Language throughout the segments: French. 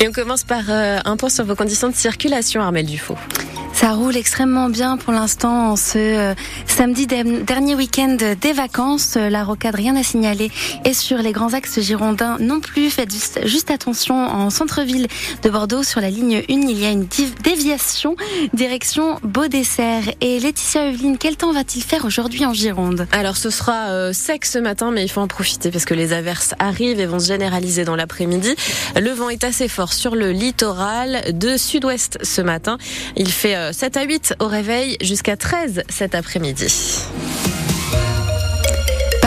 Et on commence par euh, un point sur vos conditions de circulation, Armel Dufaux. Ça roule extrêmement bien pour l'instant ce euh, samedi dernier week-end des vacances. Euh, la rocade, rien à signaler. Et sur les grands axes girondins non plus. Faites juste, attention en centre-ville de Bordeaux sur la ligne 1. Il y a une déviation direction Beau-Dessert. Et Laetitia Evelyne, quel temps va-t-il faire aujourd'hui en Gironde? Alors ce sera euh, sec ce matin, mais il faut en profiter parce que les averses arrivent et vont se généraliser dans l'après-midi. Le vent est assez fort sur le littoral de sud-ouest ce matin. Il fait 7 à 8 au réveil jusqu'à 13 cet après-midi.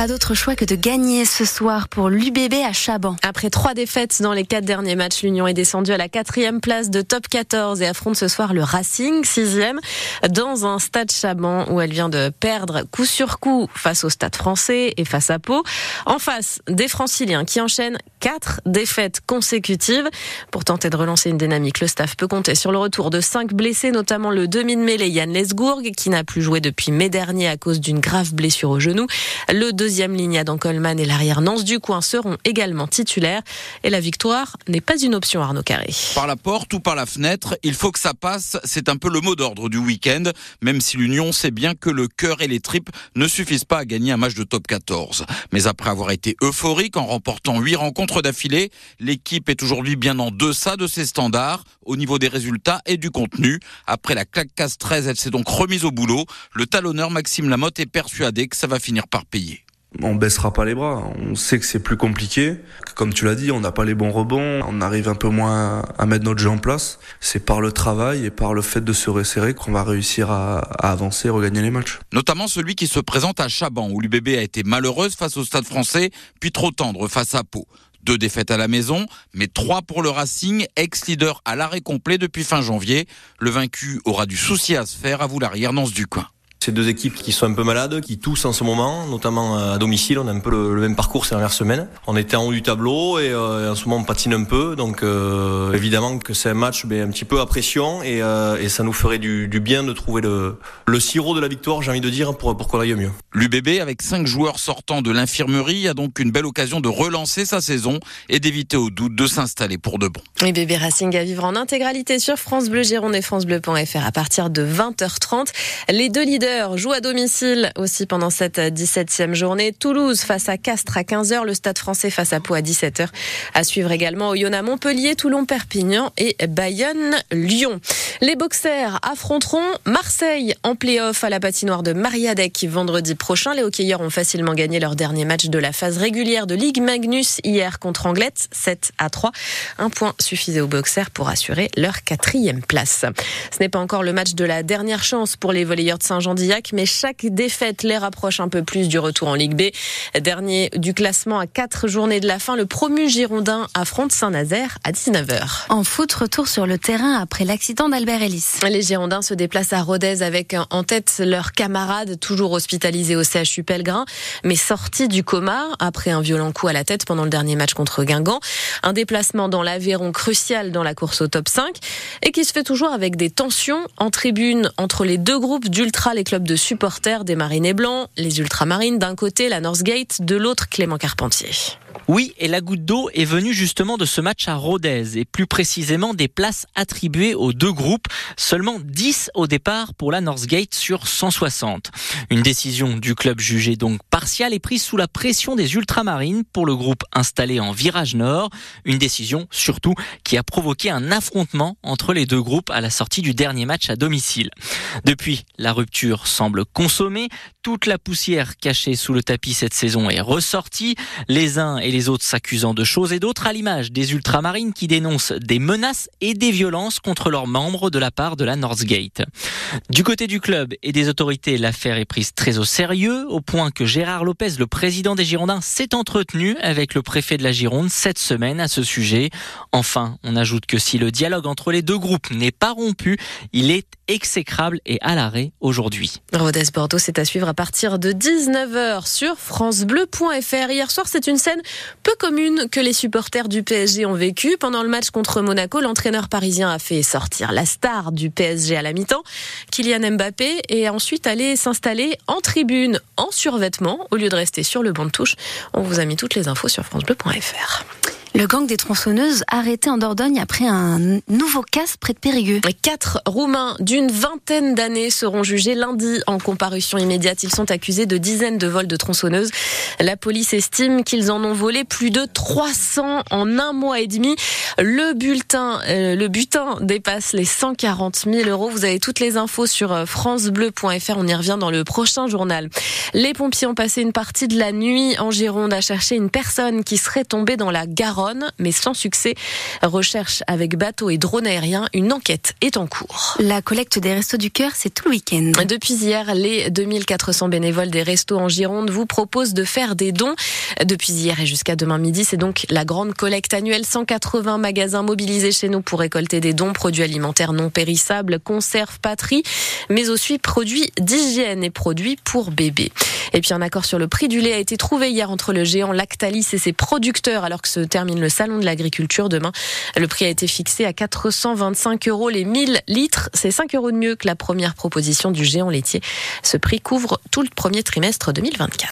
Pas d'autre choix que de gagner ce soir pour l'UBB à Chaban. Après trois défaites dans les quatre derniers matchs, l'Union est descendue à la quatrième place de top 14 et affronte ce soir le Racing, sixième, dans un stade Chaban où elle vient de perdre coup sur coup face au stade français et face à Pau. En face, des franciliens qui enchaînent quatre défaites consécutives. Pour tenter de relancer une dynamique, le staff peut compter sur le retour de cinq blessés, notamment le demi de mêlée Yann Lesgourg, qui n'a plus joué depuis mai dernier à cause d'une grave blessure au genou. Le deuxième ligne Adam Coleman et l'arrière Nance du coin seront également titulaires. Et la victoire n'est pas une option, Arnaud Carré. Par la porte ou par la fenêtre, il faut que ça passe. C'est un peu le mot d'ordre du week-end, même si l'Union sait bien que le cœur et les tripes ne suffisent pas à gagner un match de top 14. Mais après avoir été euphorique en remportant huit rencontres d'affilée, l'équipe est aujourd'hui bien en deçà de ses standards au niveau des résultats et du contenu. Après la claque casse 13, elle s'est donc remise au boulot. Le talonneur Maxime Lamotte est persuadé que ça va finir par payer on baissera pas les bras. On sait que c'est plus compliqué. Comme tu l'as dit, on n'a pas les bons rebonds. On arrive un peu moins à mettre notre jeu en place. C'est par le travail et par le fait de se resserrer qu'on va réussir à, avancer et regagner les matchs. Notamment celui qui se présente à Chaban, où l'UBB a été malheureuse face au Stade français, puis trop tendre face à Pau. Deux défaites à la maison, mais trois pour le Racing, ex-leader à l'arrêt complet depuis fin janvier. Le vaincu aura du souci à se faire, à vous l'arrière Nance du coin. C'est deux équipes qui sont un peu malades, qui toussent en ce moment, notamment à domicile. On a un peu le, même parcours ces dernières semaines. On était en haut du tableau et, euh, en ce moment on patine un peu. Donc euh, évidemment que c'est un match ben, un petit peu à pression et, euh, et ça nous ferait du, du, bien de trouver le, le sirop de la victoire, j'ai envie de dire, pour, pour qu'on aille mieux. L'UBB, avec cinq joueurs sortant de l'infirmerie, a donc une belle occasion de relancer sa saison et d'éviter au doute de s'installer pour de bon. Et bébé Racing à vivre en intégralité sur France Bleu Gironde et FranceBleu.fr à partir de 20h30. Les deux leaders joue à domicile aussi pendant cette 17e journée. Toulouse face à Castres à 15h, le Stade français face à Pau à 17h. À suivre également Oyonnax Montpellier, Toulon Perpignan et Bayonne Lyon. Les boxers affronteront Marseille en play-off à la patinoire de Mariadec vendredi prochain. Les hockeyeurs ont facilement gagné leur dernier match de la phase régulière de Ligue Magnus hier contre Anglette, 7 à 3. Un point suffisait aux boxers pour assurer leur quatrième place. Ce n'est pas encore le match de la dernière chance pour les volleyeurs de Saint-Jean mais chaque défaite les rapproche un peu plus du retour en Ligue B. Dernier du classement à quatre journées de la fin, le promu Girondin affronte Saint-Nazaire à 19h. En foot, retour sur le terrain après l'accident d'Albert Ellis. Les Girondins se déplacent à Rodez avec en tête leur camarade, toujours hospitalisé au CHU Pellegrin, mais sorti du coma après un violent coup à la tête pendant le dernier match contre Guingamp. Un déplacement dans l'Aveyron crucial dans la course au top 5 et qui se fait toujours avec des tensions en tribune entre les deux groupes d'ultra, les clubs de supporters des Marinés Blancs, les Ultramarines d'un côté, la Northgate de l'autre, Clément Carpentier. Oui, et la goutte d'eau est venue justement de ce match à Rodez, et plus précisément des places attribuées aux deux groupes, seulement 10 au départ pour la Northgate sur 160. Une décision du club jugée donc partiale est prise sous la pression des ultramarines pour le groupe installé en virage nord, une décision surtout qui a provoqué un affrontement entre les deux groupes à la sortie du dernier match à domicile. Depuis, la rupture semble consommée, toute la poussière cachée sous le tapis cette saison est ressortie, les uns et les autres s'accusant de choses et d'autres à l'image des ultramarines qui dénoncent des menaces et des violences contre leurs membres de la part de la Northgate. Du côté du club et des autorités, l'affaire est prise très au sérieux, au point que Gérard Lopez, le président des Girondins, s'est entretenu avec le préfet de la Gironde cette semaine à ce sujet. Enfin, on ajoute que si le dialogue entre les deux groupes n'est pas rompu, il est exécrable et à l'arrêt aujourd'hui. Rodez Bordeaux, c'est à suivre à partir de 19h sur francebleu.fr. Hier soir, c'est une scène peu commune que les supporters du PSG ont vécu. Pendant le match contre Monaco, l'entraîneur parisien a fait sortir la star du PSG à la mi-temps, Kylian Mbappé, et ensuite allé s'installer en tribune en survêtement au lieu de rester sur le banc de touche. On vous a mis toutes les infos sur francebleu.fr. Le gang des tronçonneuses arrêté en Dordogne après un nouveau casse près de Périgueux. Quatre Roumains d'une vingtaine d'années seront jugés lundi en comparution immédiate. Ils sont accusés de dizaines de vols de tronçonneuses. La police estime qu'ils en ont volé plus de 300 en un mois et demi. Le bulletin, euh, le butin dépasse les 140 000 euros. Vous avez toutes les infos sur euh, francebleu.fr. On y revient dans le prochain journal. Les pompiers ont passé une partie de la nuit en Gironde à chercher une personne qui serait tombée dans la Garonne, mais sans succès. Recherche avec bateau et drone aérien. Une enquête est en cours. La collecte des Restos du Cœur, c'est tout le week-end. Depuis hier, les 2400 bénévoles des Restos en Gironde vous proposent de faire des dons. Depuis hier et jusqu'à demain midi, c'est donc la grande collecte annuelle. 180 magasins mobilisés chez nous pour récolter des dons, produits alimentaires non périssables, conserves, patrie, mais aussi produits d'hygiène et produits pour bébés. Et puis un accord sur le prix du lait a été trouvé hier entre le géant Lactalis et ses producteurs alors que se le salon de l'agriculture demain. Le prix a été fixé à 425 euros les 1000 litres. C'est 5 euros de mieux que la première proposition du géant laitier. Ce prix couvre tout le premier trimestre 2024.